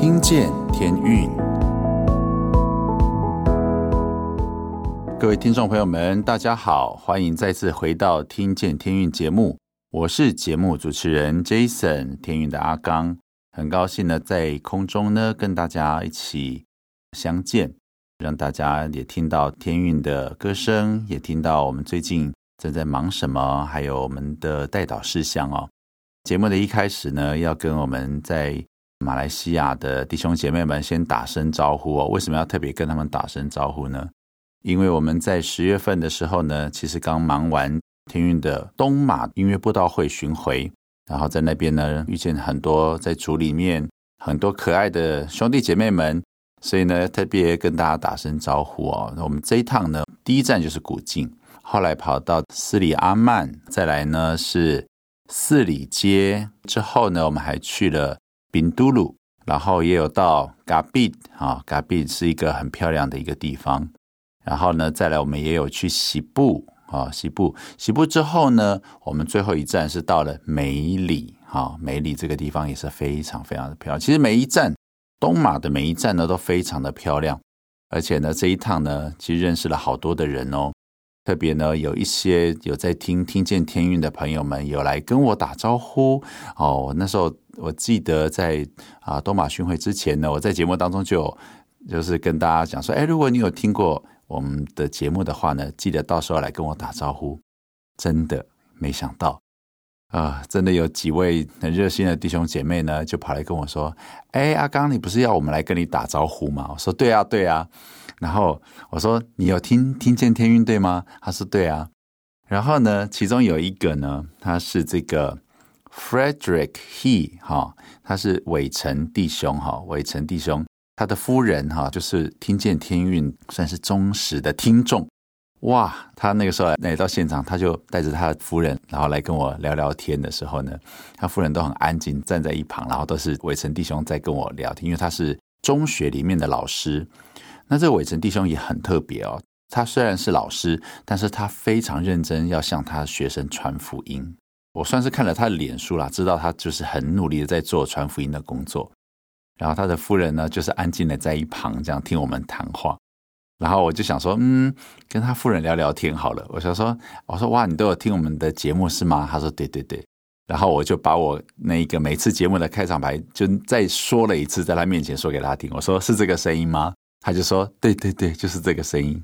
听见天运，各位听众朋友们，大家好，欢迎再次回到《听见天运》节目，我是节目主持人 Jason 天运的阿刚，很高兴呢在空中呢跟大家一起相见，让大家也听到天运的歌声，也听到我们最近正在忙什么，还有我们的代祷事项哦。节目的一开始呢，要跟我们在马来西亚的弟兄姐妹们先打声招呼哦。为什么要特别跟他们打声招呼呢？因为我们在十月份的时候呢，其实刚忙完天运的东马音乐布道会巡回，然后在那边呢遇见很多在组里面很多可爱的兄弟姐妹们，所以呢特别跟大家打声招呼哦。那我们这一趟呢，第一站就是古晋，后来跑到斯里阿曼，再来呢是。四里街之后呢，我们还去了宾都鲁，然后也有到嘎比啊，嘎比是一个很漂亮的一个地方。然后呢，再来我们也有去西部啊，西部，西部之后呢，我们最后一站是到了梅里啊，梅里这个地方也是非常非常的漂亮。其实每一站东马的每一站呢都非常的漂亮，而且呢这一趟呢，其实认识了好多的人哦。特别呢，有一些有在听听见天运的朋友们有来跟我打招呼哦。那时候我记得在啊东马巡回之前呢，我在节目当中就有就是跟大家讲说，哎，如果你有听过我们的节目的话呢，记得到时候来跟我打招呼。真的没想到啊，真的有几位很热心的弟兄姐妹呢，就跑来跟我说，哎，阿刚，你不是要我们来跟你打招呼吗？我说对啊，对啊。然后我说：“你有听听见天运对吗？”他说：“对啊。”然后呢，其中有一个呢，他是这个 Frederick He 哈，他是伟成弟兄哈，伟成弟兄他的夫人哈，就是听见天运算是忠实的听众哇。他那个时候来到现场，他就带着他的夫人，然后来跟我聊聊天的时候呢，他夫人都很安静站在一旁，然后都是伟成弟兄在跟我聊天，因为他是中学里面的老师。那这个伟成弟兄也很特别哦，他虽然是老师，但是他非常认真要向他学生传福音。我算是看了他的脸书啦，知道他就是很努力的在做传福音的工作。然后他的夫人呢，就是安静的在一旁这样听我们谈话。然后我就想说，嗯，跟他夫人聊聊天好了。我想说，我说哇，你都有听我们的节目是吗？他说对对对。然后我就把我那个每次节目的开场白就再说了一次，在他面前说给他听。我说是这个声音吗？他就说：“对对对，就是这个声音。”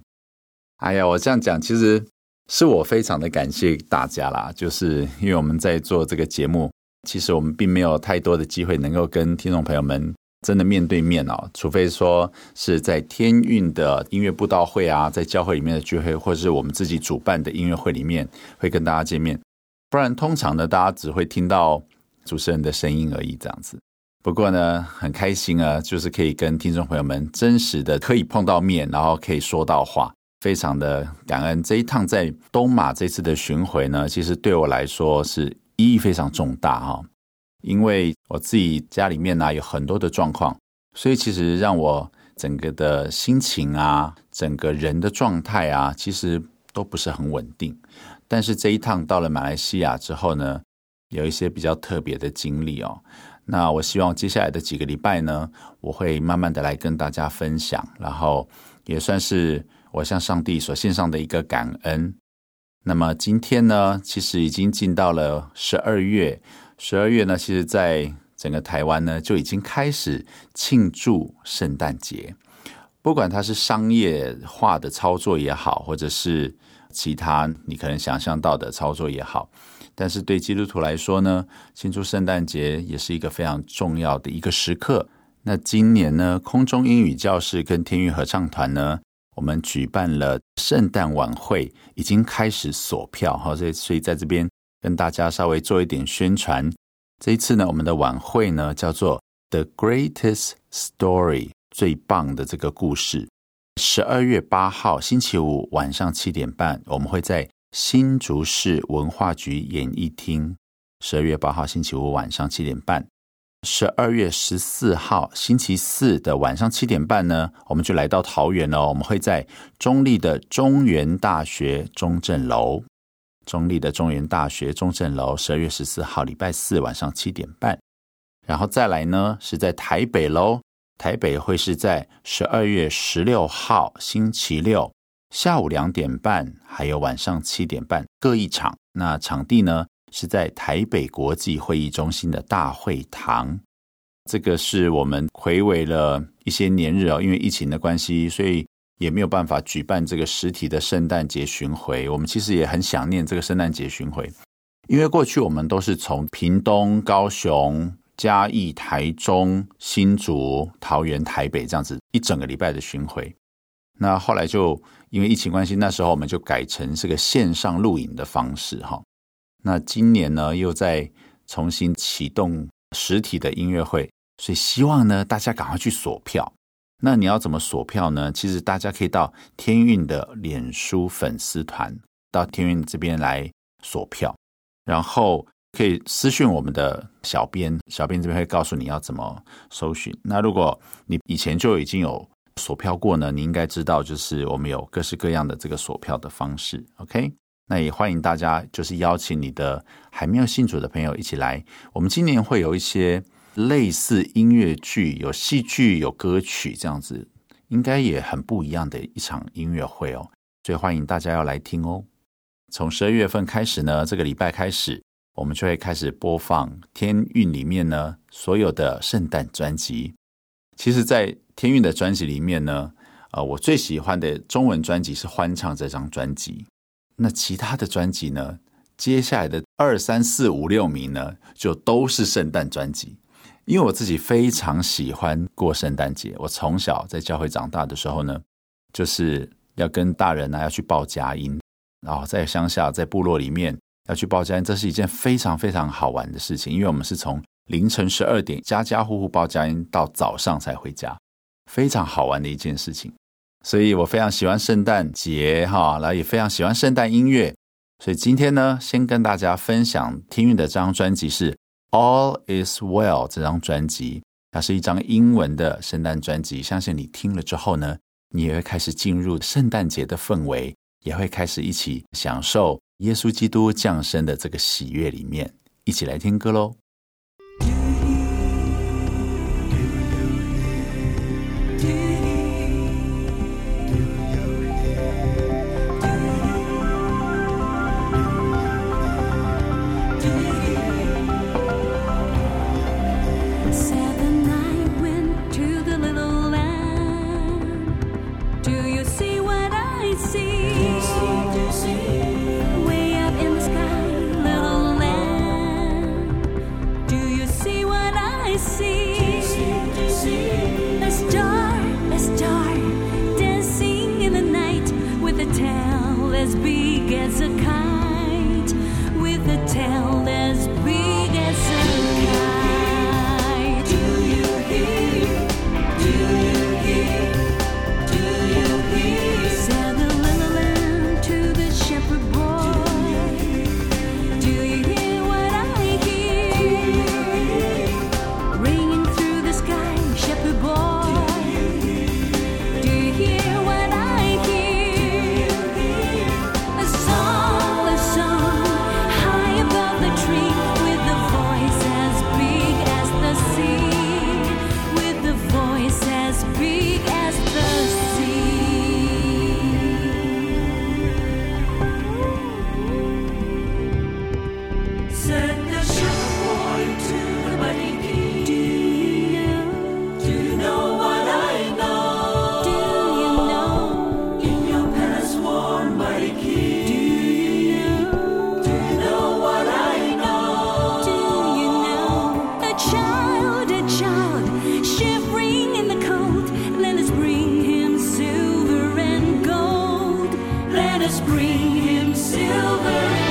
哎呀，我这样讲，其实是我非常的感谢大家啦。就是因为我们在做这个节目，其实我们并没有太多的机会能够跟听众朋友们真的面对面哦，除非说是在天运的音乐布道会啊，在教会里面的聚会，或是我们自己主办的音乐会里面会跟大家见面。不然，通常呢，大家只会听到主持人的声音而已，这样子。不过呢，很开心啊，就是可以跟听众朋友们真实的可以碰到面，然后可以说到话，非常的感恩。这一趟在东马这次的巡回呢，其实对我来说是意义非常重大哈，因为我自己家里面呢有很多的状况，所以其实让我整个的心情啊，整个人的状态啊，其实都不是很稳定。但是这一趟到了马来西亚之后呢，有一些比较特别的经历哦。那我希望接下来的几个礼拜呢，我会慢慢的来跟大家分享，然后也算是我向上帝所献上的一个感恩。那么今天呢，其实已经进到了十二月，十二月呢，其实在整个台湾呢，就已经开始庆祝圣诞节，不管它是商业化的操作也好，或者是其他你可能想象到的操作也好。但是对基督徒来说呢，庆祝圣诞节也是一个非常重要的一个时刻。那今年呢，空中英语教室跟天运合唱团呢，我们举办了圣诞晚会，已经开始锁票哈，所以所以在这边跟大家稍微做一点宣传。这一次呢，我们的晚会呢叫做 The Greatest Story，最棒的这个故事。十二月八号星期五晚上七点半，我们会在。新竹市文化局演艺厅，十二月八号星期五晚上七点半。十二月十四号星期四的晚上七点半呢，我们就来到桃园了。我们会在中立的中原大学中正楼，中立的中原大学中正楼，十二月十四号礼拜四晚上七点半。然后再来呢，是在台北喽，台北会是在十二月十六号星期六下午两点半，还有晚上七点半各一场。那场地呢是在台北国际会议中心的大会堂。这个是我们睽违了一些年日哦，因为疫情的关系，所以也没有办法举办这个实体的圣诞节巡回。我们其实也很想念这个圣诞节巡回，因为过去我们都是从屏东、高雄、嘉义、台中、新竹、桃园、台北这样子一整个礼拜的巡回。那后来就因为疫情关系，那时候我们就改成这个线上录影的方式哈。那今年呢，又在重新启动实体的音乐会。所以希望呢，大家赶快去锁票。那你要怎么锁票呢？其实大家可以到天运的脸书粉丝团，到天运这边来锁票，然后可以私讯我们的小编，小编这边会告诉你要怎么搜寻。那如果你以前就已经有锁票过呢，你应该知道，就是我们有各式各样的这个锁票的方式。OK，那也欢迎大家，就是邀请你的还没有信主的朋友一起来。我们今年会有一些。类似音乐剧，有戏剧，有歌曲，这样子应该也很不一样的一场音乐会哦，所以欢迎大家要来听哦。从十二月份开始呢，这个礼拜开始，我们就会开始播放天韵里面呢所有的圣诞专辑。其实，在天韵的专辑里面呢，呃，我最喜欢的中文专辑是《欢唱》这张专辑。那其他的专辑呢，接下来的二三四五六名呢，就都是圣诞专辑。因为我自己非常喜欢过圣诞节，我从小在教会长大的时候呢，就是要跟大人呢、要去报佳音，然后在乡下在部落里面要去报佳音，这是一件非常非常好玩的事情。因为我们是从凌晨十二点家家户户报佳音到早上才回家，非常好玩的一件事情。所以我非常喜欢圣诞节哈，然后也非常喜欢圣诞音乐。所以今天呢，先跟大家分享天韵的这张专辑是。All is well 这张专辑，它是一张英文的圣诞专辑。相信你听了之后呢，你也会开始进入圣诞节的氛围，也会开始一起享受耶稣基督降生的这个喜悦里面，一起来听歌喽。let us bring him silver.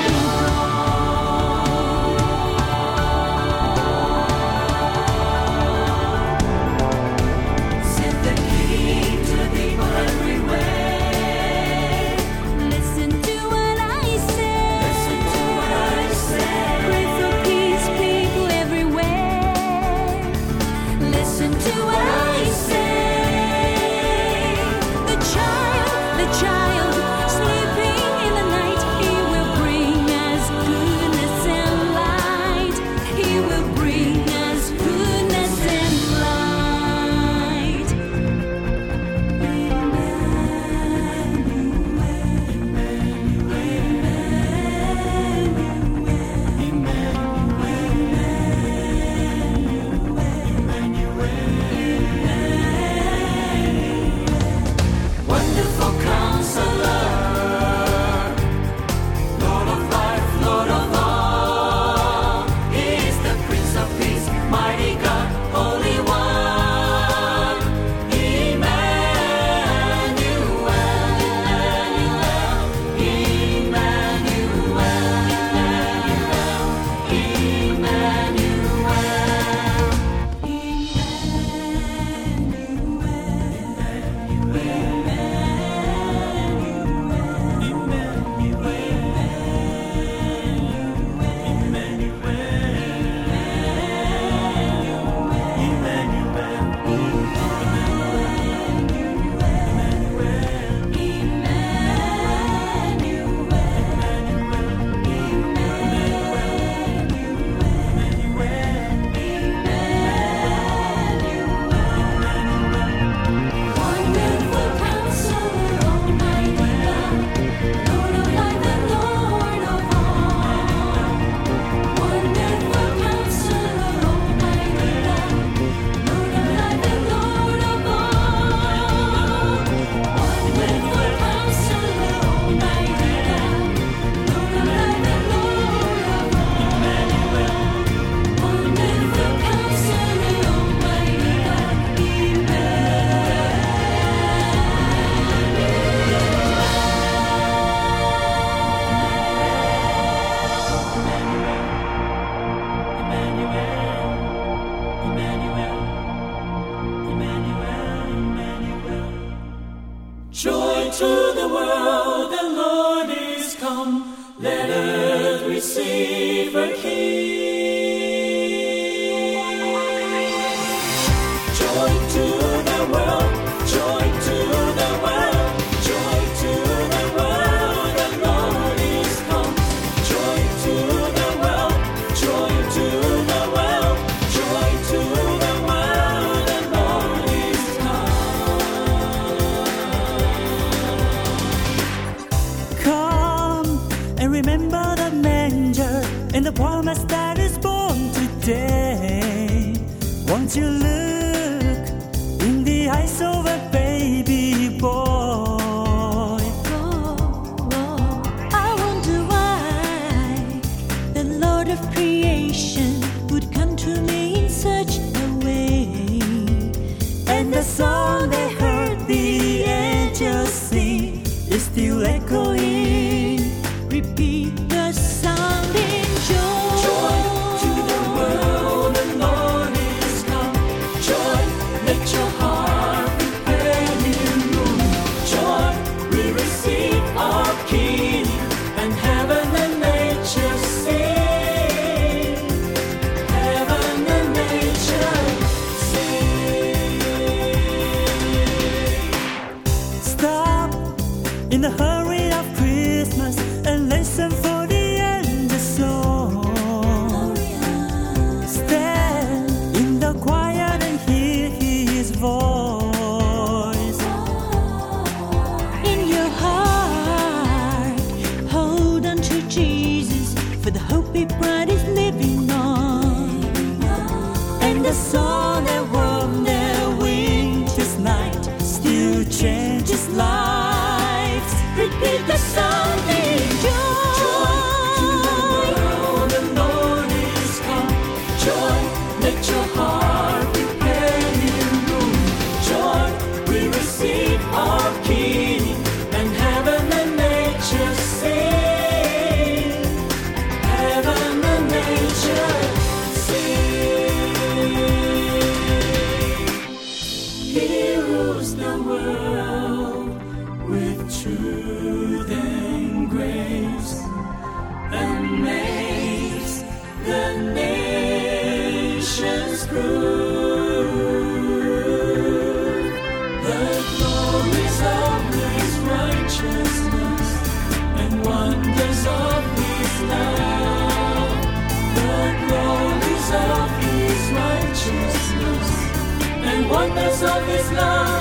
wonders of His love.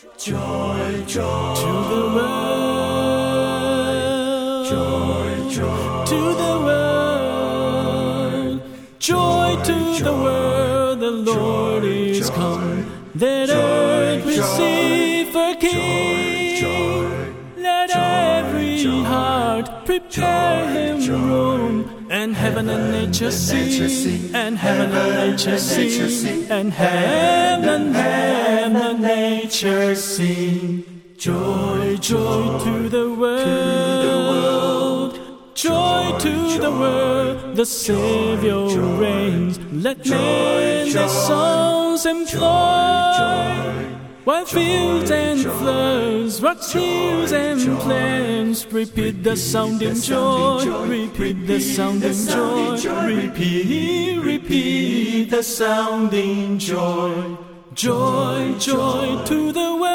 Joy, joy to the world. Joy, joy to the world. Joy, to the world. The Lord is come. That earth receive a King. Let every heart prepare Him room. And heaven, and nature sing, and heaven and nature sing, and heaven and nature nature sing. Joy, joy to the world. Joy to the world. The Savior reigns. Let men their songs employ. While fields and floods, rocks, hills and plains, repeat the sounding joy, repeat the sounding joy, repeat, repeat the sounding joy. Joy, joy to the world.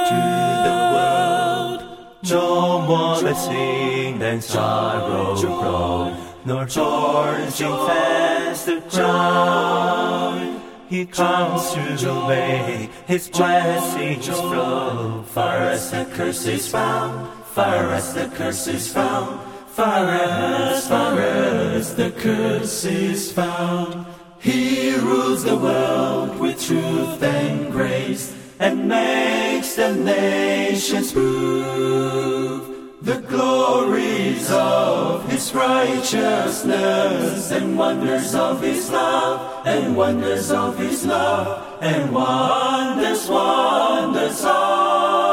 No more blessing than sorrow grow, nor thorns sing fast the crown. He comes through the way, His blessings flow. Far as the curse is found, far as the curse is found, far as, far as the curse is found. He rules the world with truth and grace and makes the nations prove the glories of his righteousness and wonders of his love and wonders of his love and wonders, wonders of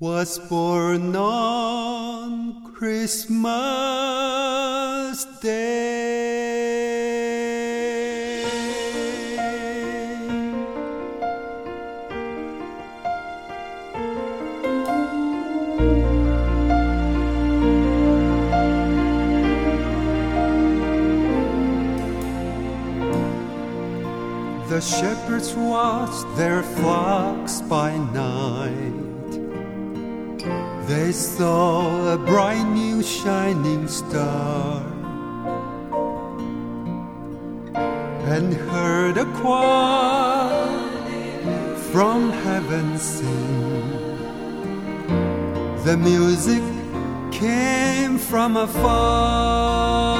was born on Christmas Day. The shepherds watched their flocks by night they saw a bright new shining star and heard a choir from heaven sing. The music came from afar.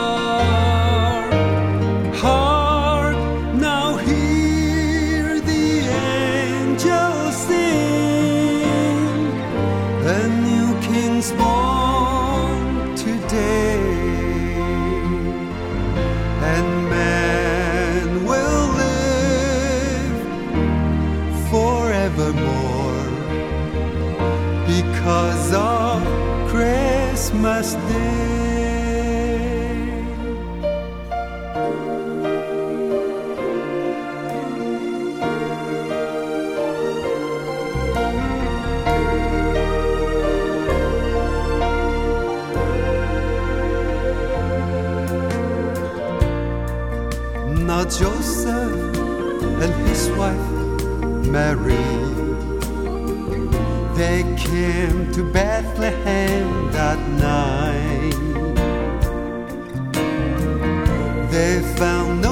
wife Mary. They came to Bethlehem that night. They found no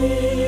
You.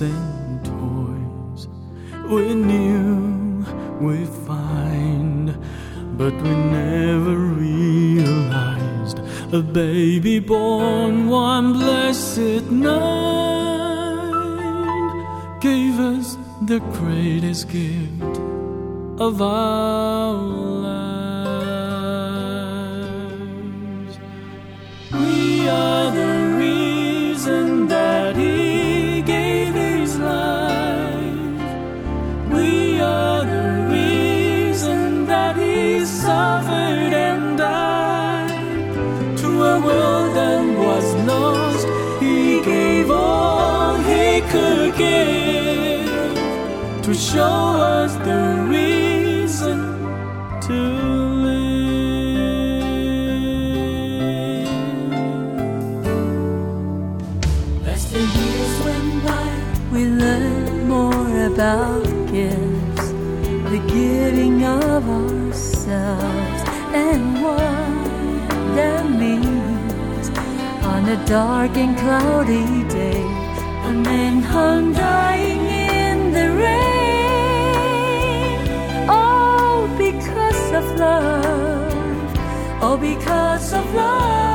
and toys we knew we'd find, but we never realized a baby born one blessed night gave us the greatest gift of our all because of love.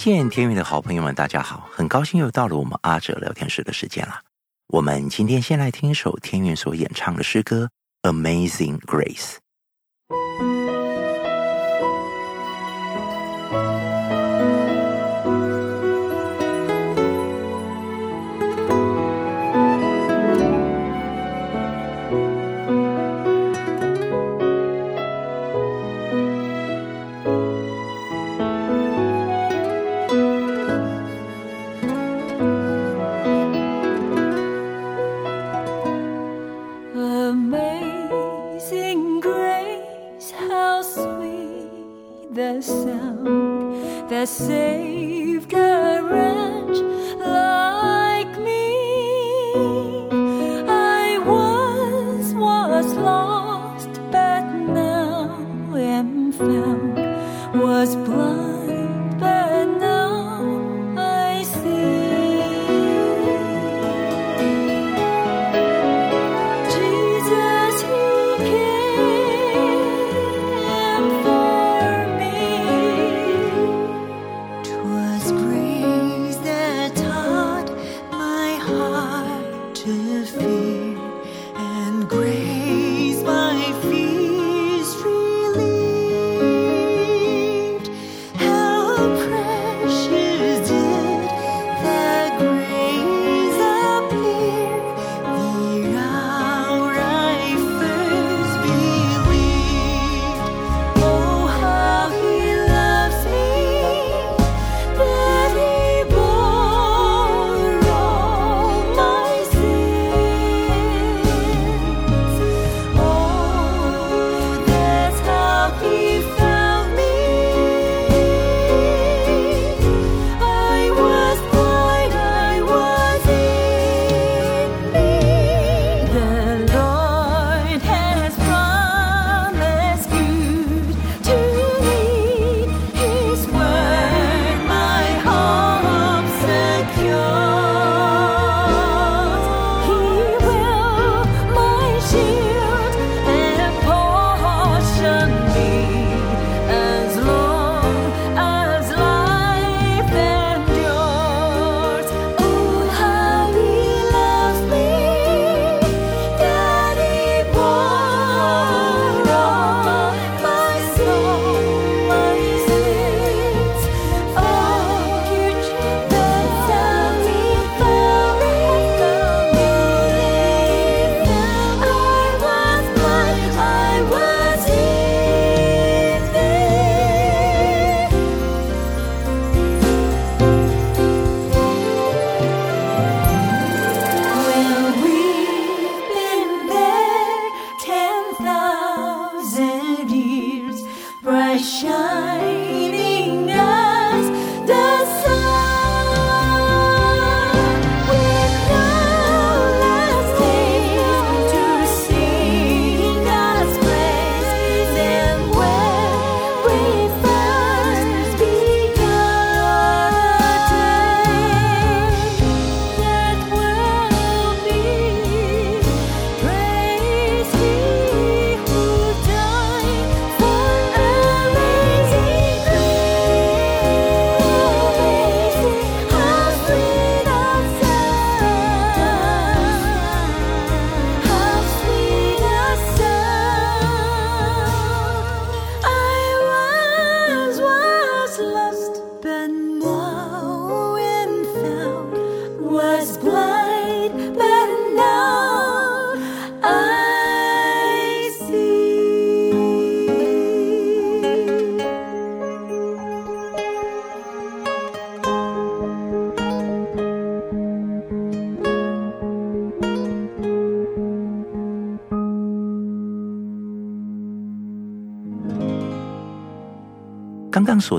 见天运的好朋友们大家好很高兴又到了我们阿哲聊天室的时间了我们今天先来听一首天运所演唱的诗歌 amazing grace I saved a wretch.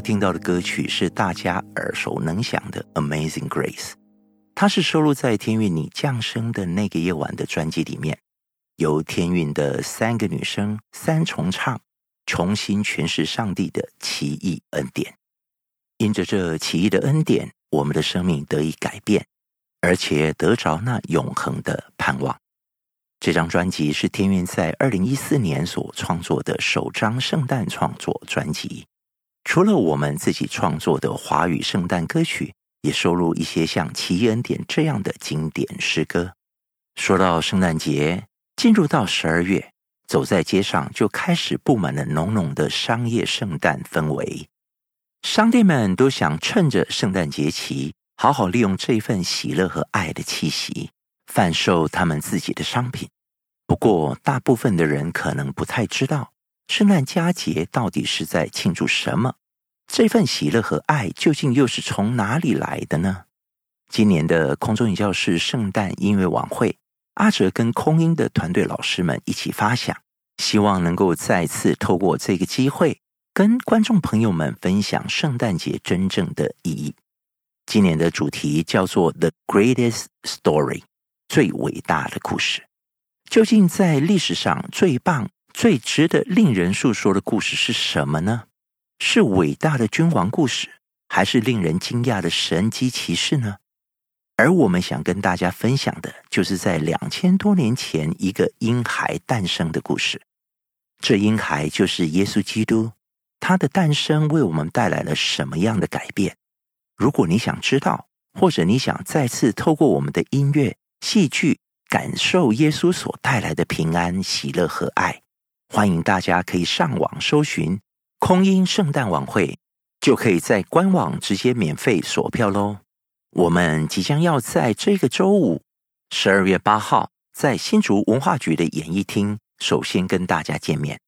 听到的歌曲是大家耳熟能详的《Amazing Grace》，它是收录在天韵你降生的那个夜晚的专辑里面，由天韵的三个女生三重唱，重新诠释上帝的奇异恩典。因着这奇异的恩典，我们的生命得以改变，而且得着那永恒的盼望。这张专辑是天韵在二零一四年所创作的首张圣诞创作专辑。除了我们自己创作的华语圣诞歌曲，也收录一些像《奇恩典》这样的经典诗歌。说到圣诞节，进入到十二月，走在街上就开始布满了浓浓的商业圣诞氛围。商店们都想趁着圣诞节期，好好利用这份喜乐和爱的气息，贩售他们自己的商品。不过，大部分的人可能不太知道。圣诞佳节到底是在庆祝什么？这份喜乐和爱究竟又是从哪里来的呢？今年的空中女教室圣诞音乐晚会，阿哲跟空音的团队老师们一起发想，希望能够再次透过这个机会，跟观众朋友们分享圣诞节真正的意义。今年的主题叫做 “The Greatest Story”，最伟大的故事。究竟在历史上最棒？最值得令人诉说的故事是什么呢？是伟大的君王故事，还是令人惊讶的神迹奇事呢？而我们想跟大家分享的，就是在两千多年前一个婴孩诞生的故事。这婴孩就是耶稣基督，他的诞生为我们带来了什么样的改变？如果你想知道，或者你想再次透过我们的音乐、戏剧，感受耶稣所带来的平安、喜乐和爱。欢迎大家可以上网搜寻“空音圣诞晚会”，就可以在官网直接免费索票喽。我们即将要在这个周五，十二月八号，在新竹文化局的演艺厅首先跟大家见面。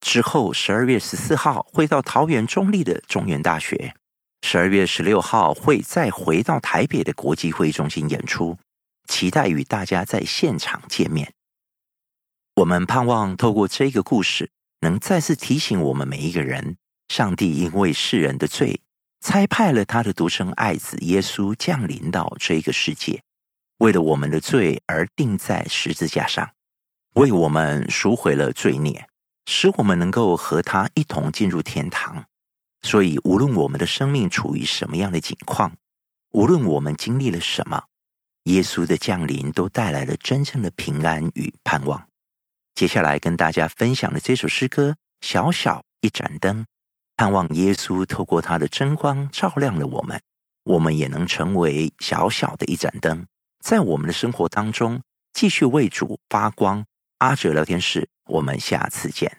之后，十二月十四号会到桃园中坜的中原大学，十二月十六号会再回到台北的国际会议中心演出，期待与大家在现场见面。我们盼望透过这个故事，能再次提醒我们每一个人：上帝因为世人的罪，差派了他的独生爱子耶稣降临到这个世界，为了我们的罪而钉在十字架上，为我们赎回了罪孽，使我们能够和他一同进入天堂。所以，无论我们的生命处于什么样的境况，无论我们经历了什么，耶稣的降临都带来了真正的平安与盼望。接下来跟大家分享的这首诗歌《小小一盏灯》，盼望耶稣透过他的真光照亮了我们，我们也能成为小小的一盏灯，在我们的生活当中继续为主发光。阿哲聊天室，我们下次见。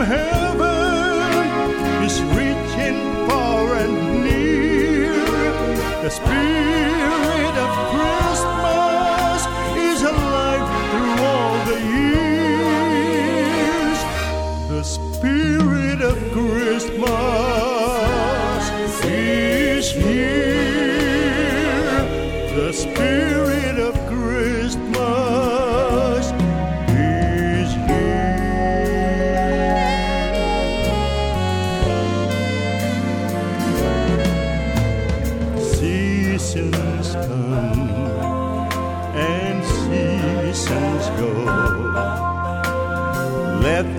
Heaven is reaching far and near. The spirit of Christmas is alive through all the years. The spirit of Christmas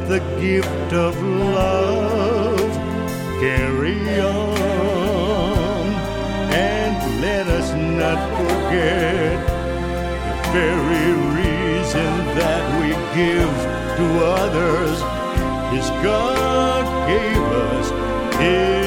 the gift of love. Carry on and let us not forget the very reason that we give to others. Is God gave us His